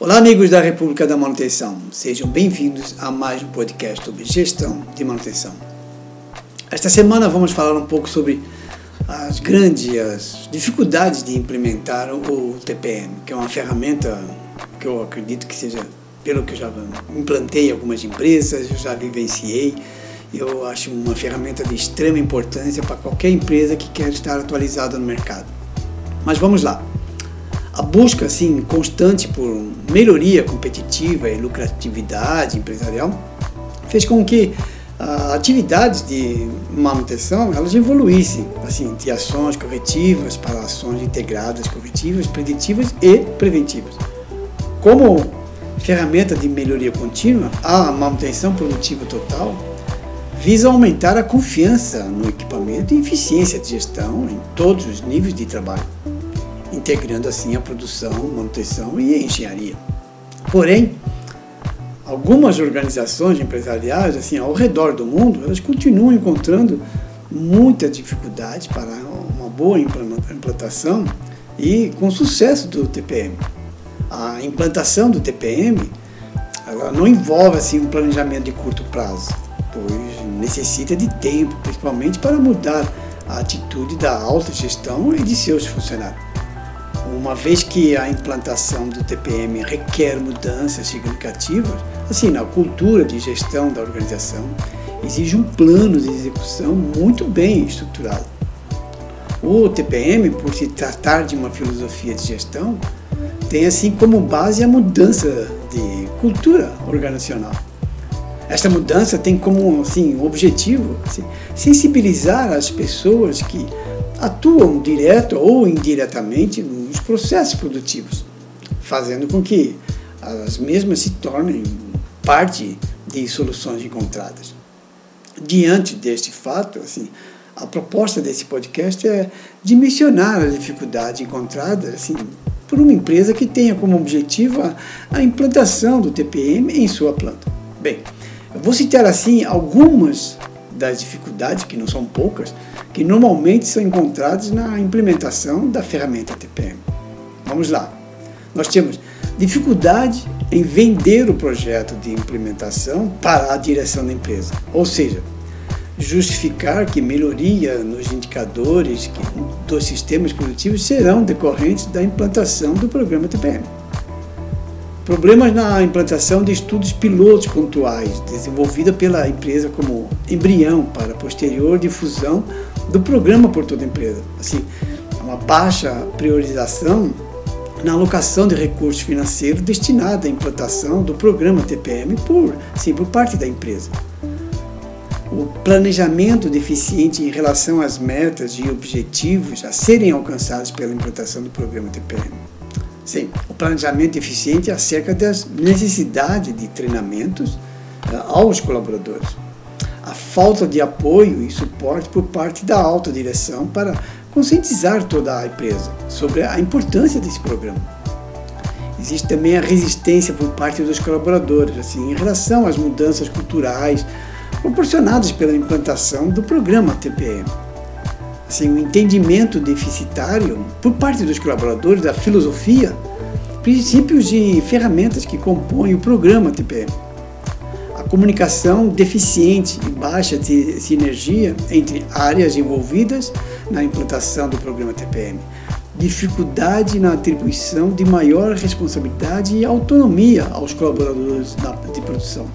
Olá, amigos da República da Manutenção. Sejam bem-vindos a mais um podcast sobre gestão de manutenção. Esta semana vamos falar um pouco sobre as grandes dificuldades de implementar o TPM, que é uma ferramenta que eu acredito que seja, pelo que eu já implantei em algumas empresas, eu já vivenciei, eu acho uma ferramenta de extrema importância para qualquer empresa que quer estar atualizada no mercado. Mas vamos lá a busca assim constante por melhoria competitiva e lucratividade empresarial fez com que a atividades de manutenção elas evoluíssem assim de ações corretivas para ações integradas corretivas preditivas e preventivas. Como ferramenta de melhoria contínua a manutenção produtiva total visa aumentar a confiança no equipamento e eficiência de gestão em todos os níveis de trabalho integrando assim a produção, manutenção e engenharia. Porém, algumas organizações empresariais assim ao redor do mundo, elas continuam encontrando muita dificuldade para uma boa implantação e com sucesso do TPM. A implantação do TPM ela não envolve assim um planejamento de curto prazo, pois necessita de tempo, principalmente para mudar a atitude da alta gestão e de seus funcionários uma vez que a implantação do TPM requer mudanças significativas, assim, na cultura de gestão da organização, exige um plano de execução muito bem estruturado. O TPM, por se tratar de uma filosofia de gestão, tem assim como base a mudança de cultura organizacional. Esta mudança tem como assim, objetivo assim, sensibilizar as pessoas que atuam direto ou indiretamente processos produtivos, fazendo com que as mesmas se tornem parte de soluções encontradas. Diante deste fato, assim, a proposta desse podcast é dimensionar as dificuldades encontradas assim, por uma empresa que tenha como objetivo a, a implantação do TPM em sua planta. Bem, eu vou citar assim algumas das dificuldades, que não são poucas, que normalmente são encontradas na implementação da ferramenta TPM. Vamos lá. Nós temos dificuldade em vender o projeto de implementação para a direção da empresa, ou seja, justificar que melhoria nos indicadores dos sistemas produtivos serão decorrentes da implantação do programa TPM. Problemas na implantação de estudos pilotos pontuais, desenvolvida pela empresa como embrião para posterior difusão do programa por toda a empresa. Assim, uma baixa priorização na alocação de recursos financeiros destinados à implantação do programa TPM por, sim, por parte da empresa. O planejamento deficiente em relação às metas e objetivos a serem alcançados pela implantação do programa TPM Sim, o planejamento eficiente acerca das necessidades de treinamentos uh, aos colaboradores. A falta de apoio e suporte por parte da alta direção para conscientizar toda a empresa sobre a importância desse programa. Existe também a resistência por parte dos colaboradores, assim, em relação às mudanças culturais proporcionadas pela implantação do programa TPM assim, um entendimento deficitário por parte dos colaboradores da filosofia, princípios e ferramentas que compõem o programa TPM. A comunicação deficiente e baixa de sinergia entre áreas envolvidas na implantação do programa TPM. Dificuldade na atribuição de maior responsabilidade e autonomia aos colaboradores de produção.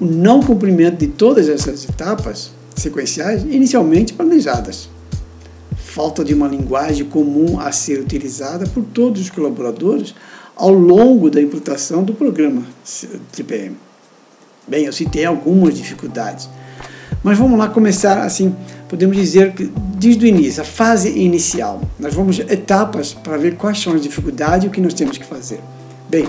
O não cumprimento de todas essas etapas sequenciais inicialmente planejadas. Falta de uma linguagem comum a ser utilizada por todos os colaboradores ao longo da implantação do programa TPM. Bem, eu citei algumas dificuldades, mas vamos lá começar assim, podemos dizer que desde o início, a fase inicial, nós vamos etapas para ver quais são as dificuldades e o que nós temos que fazer. Bem,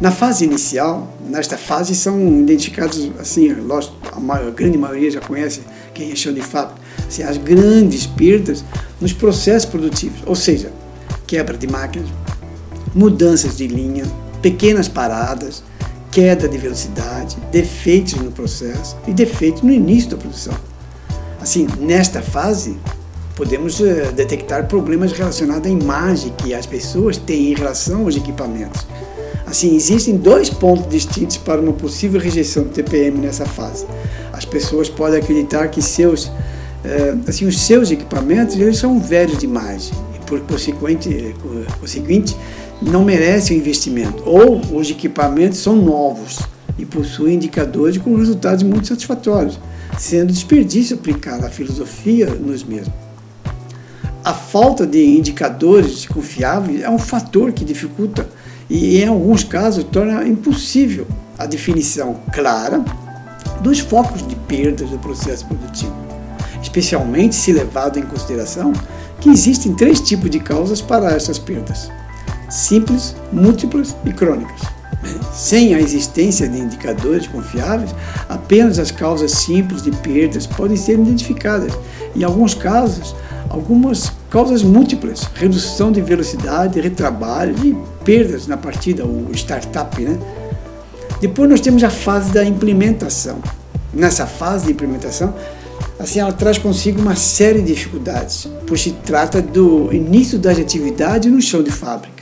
na fase inicial, nesta fase são identificados, assim, lógico, a, maior, a grande maioria já conhece quem é chão de fábrica, assim, as grandes perdas nos processos produtivos, ou seja, quebra de máquinas, mudanças de linha, pequenas paradas, queda de velocidade, defeitos no processo e defeitos no início da produção. Assim, nesta fase, podemos uh, detectar problemas relacionados à imagem que as pessoas têm em relação aos equipamentos Assim, existem dois pontos distintos para uma possível rejeição do TPM nessa fase. As pessoas podem acreditar que seus, eh, assim, os seus equipamentos eles são velhos demais e, por consequente, consequente não merecem o investimento. Ou os equipamentos são novos e possuem indicadores com resultados muito satisfatórios, sendo desperdício aplicar a filosofia nos mesmos. A falta de indicadores confiáveis é um fator que dificulta e, em alguns casos, torna impossível a definição clara dos focos de perdas do processo produtivo, especialmente se levado em consideração que existem três tipos de causas para essas perdas: simples, múltiplas e crônicas. Sem a existência de indicadores confiáveis, apenas as causas simples de perdas podem ser identificadas. Em alguns casos, algumas causas múltiplas, redução de velocidade, retrabalho e perdas na partida, o startup, né? Depois nós temos a fase da implementação. Nessa fase de implementação, assim ela traz consigo uma série de dificuldades, pois se trata do início das atividades no chão de fábrica,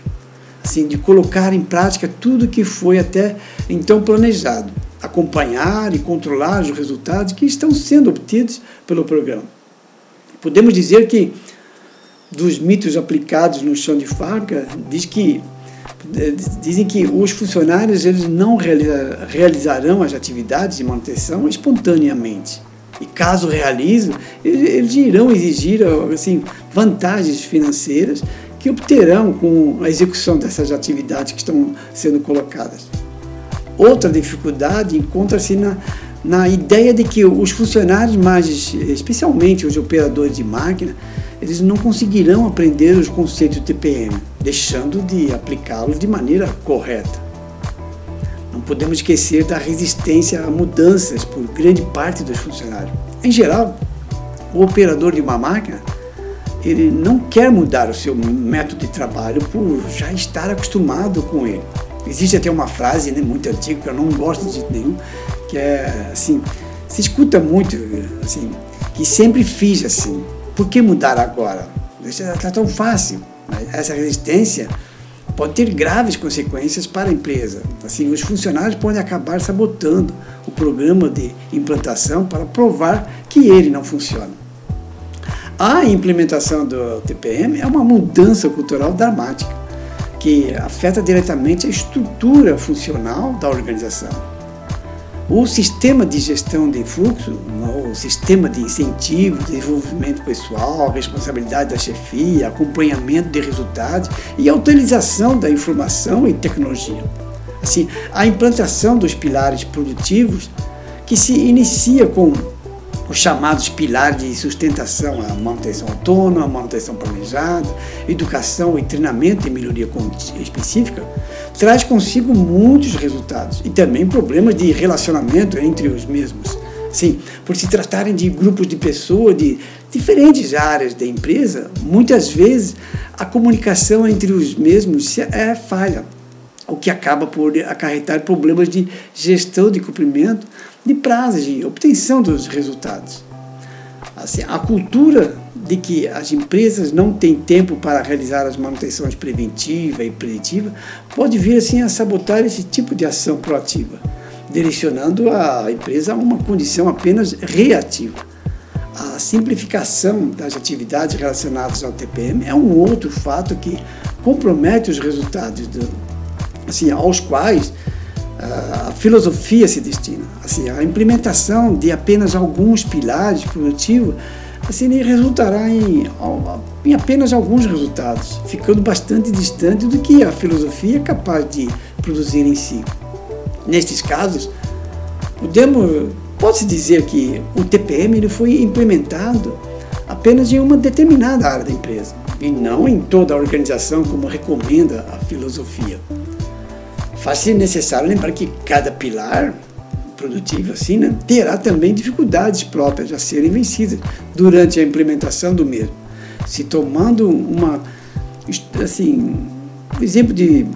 assim de colocar em prática tudo que foi até então planejado, acompanhar e controlar os resultados que estão sendo obtidos pelo programa. Podemos dizer que dos mitos aplicados no chão de fábrica diz que eh, dizem que os funcionários eles não realizarão as atividades de manutenção espontaneamente. E caso realizem, eles irão exigir assim, vantagens financeiras que obterão com a execução dessas atividades que estão sendo colocadas. Outra dificuldade encontra-se na, na ideia de que os funcionários, mais especialmente os operadores de máquina, eles não conseguirão aprender os conceitos do TPM, deixando de aplicá-los de maneira correta. Não podemos esquecer da resistência a mudanças por grande parte dos funcionários. Em geral, o operador de uma máquina ele não quer mudar o seu método de trabalho por já estar acostumado com ele. Existe até uma frase né, muito antiga que eu não gosto de nenhum, que é assim, se escuta muito assim, que sempre fiz assim. Por que mudar agora? Está tão fácil. Mas essa resistência pode ter graves consequências para a empresa. Assim, os funcionários podem acabar sabotando o programa de implantação para provar que ele não funciona. A implementação do TPM é uma mudança cultural dramática que afeta diretamente a estrutura funcional da organização. O sistema de gestão de fluxo, o sistema de incentivo, desenvolvimento pessoal, responsabilidade da chefia, acompanhamento de resultados e a utilização da informação e tecnologia. Assim, a implantação dos pilares produtivos que se inicia com os chamados pilares de sustentação, a manutenção autônoma, a manutenção planejada, educação e treinamento e melhoria específica, traz consigo muitos resultados e também problemas de relacionamento entre os mesmos. Sim, por se tratarem de grupos de pessoas de diferentes áreas da empresa, muitas vezes a comunicação entre os mesmos é falha, o que acaba por acarretar problemas de gestão de cumprimento de prazos, de obtenção dos resultados. Assim, a cultura de que as empresas não têm tempo para realizar as manutenções preventiva e preditiva pode vir assim a sabotar esse tipo de ação proativa, direcionando a empresa a uma condição apenas reativa. A simplificação das atividades relacionadas ao TPM é um outro fato que compromete os resultados do, assim, aos quais a filosofia se destina. Assim, a implementação de apenas alguns pilares produtivos assim, resultará em, em apenas alguns resultados, ficando bastante distante do que a filosofia é capaz de produzir em si. Nestes casos, podemos pode-se dizer que o TPM ele foi implementado apenas em uma determinada área da empresa e não em toda a organização como recomenda a filosofia. Faz-se necessário lembrar que cada pilar produtivo assim, né, terá também dificuldades próprias a serem vencidas durante a implementação do mesmo. Se tomando uma, assim, um exemplo de,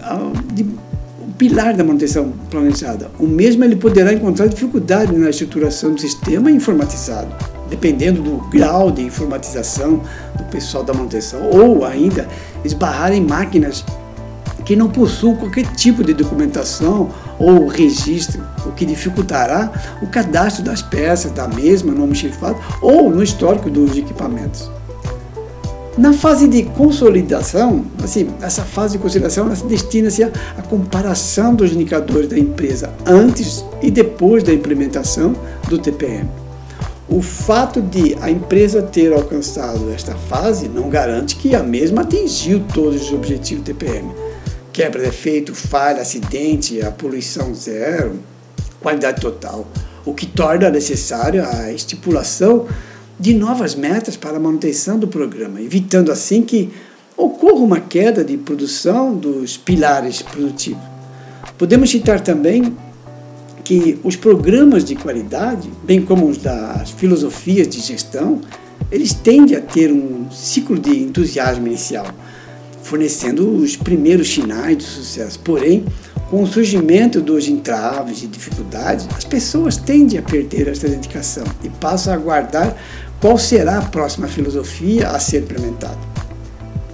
de um pilar da manutenção planejada, o mesmo ele poderá encontrar dificuldade na estruturação do sistema informatizado, dependendo do grau de informatização do pessoal da manutenção, ou ainda esbarrar em máquinas que não possuam qualquer tipo de documentação ou registro, o que dificultará o cadastro das peças da mesma no almoxerifado ou no histórico dos equipamentos. Na fase de consolidação, assim, essa fase de consolidação destina-se à comparação dos indicadores da empresa antes e depois da implementação do TPM. O fato de a empresa ter alcançado esta fase não garante que a mesma atingiu todos os objetivos do TPM. Quebra de efeito, falha, acidente, a poluição zero, qualidade total, o que torna necessária a estipulação de novas metas para a manutenção do programa, evitando assim que ocorra uma queda de produção dos pilares produtivos. Podemos citar também que os programas de qualidade, bem como os das filosofias de gestão, eles tendem a ter um ciclo de entusiasmo inicial, fornecendo os primeiros sinais de sucesso. Porém, com o surgimento dos entraves e dificuldades, as pessoas tendem a perder essa dedicação e passam a aguardar qual será a próxima filosofia a ser implementada?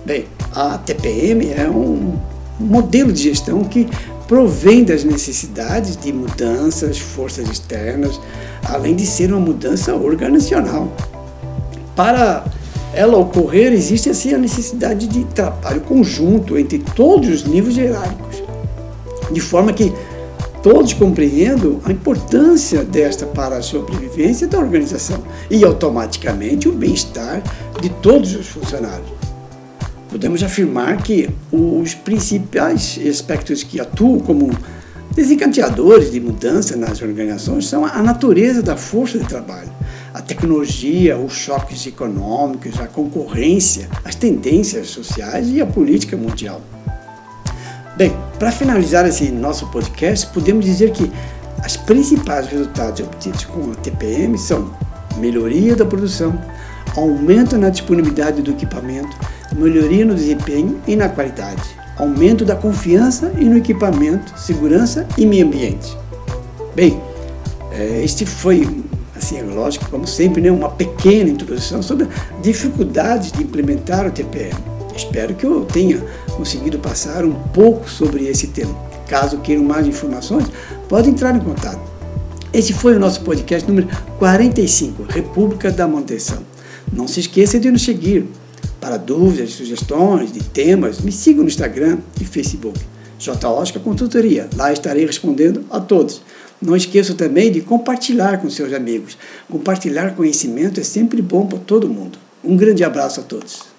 Bem, a TPM é um modelo de gestão que provém das necessidades de mudanças, forças externas, além de ser uma mudança organizacional. Para ela ocorrer, existe assim a necessidade de trabalho conjunto entre todos os níveis hierárquicos, de forma que todos compreendam a importância desta para a sobrevivência da organização e automaticamente o bem-estar de todos os funcionários. Podemos afirmar que os principais aspectos que atuam como desencadeadores de mudança nas organizações são a natureza da força de trabalho, a tecnologia, os choques econômicos, a concorrência, as tendências sociais e a política mundial. Bem, para finalizar esse nosso podcast, podemos dizer que os principais resultados obtidos com a TPM são melhoria da produção, aumento na disponibilidade do equipamento, melhoria no desempenho e na qualidade, aumento da confiança e no equipamento, segurança e meio ambiente. Bem, é, este foi, assim, é lógico, como sempre, né, uma pequena introdução sobre dificuldades de implementar o TPM. Espero que eu tenha conseguido passar um pouco sobre esse tema. Caso queiram mais informações, pode entrar em contato. Esse foi o nosso podcast número 45, República da Manutenção. Não se esqueça de nos seguir. Para dúvidas, sugestões de temas, me siga no Instagram e Facebook. J. Oscar Consultoria. Lá estarei respondendo a todos. Não esqueça também de compartilhar com seus amigos. Compartilhar conhecimento é sempre bom para todo mundo. Um grande abraço a todos.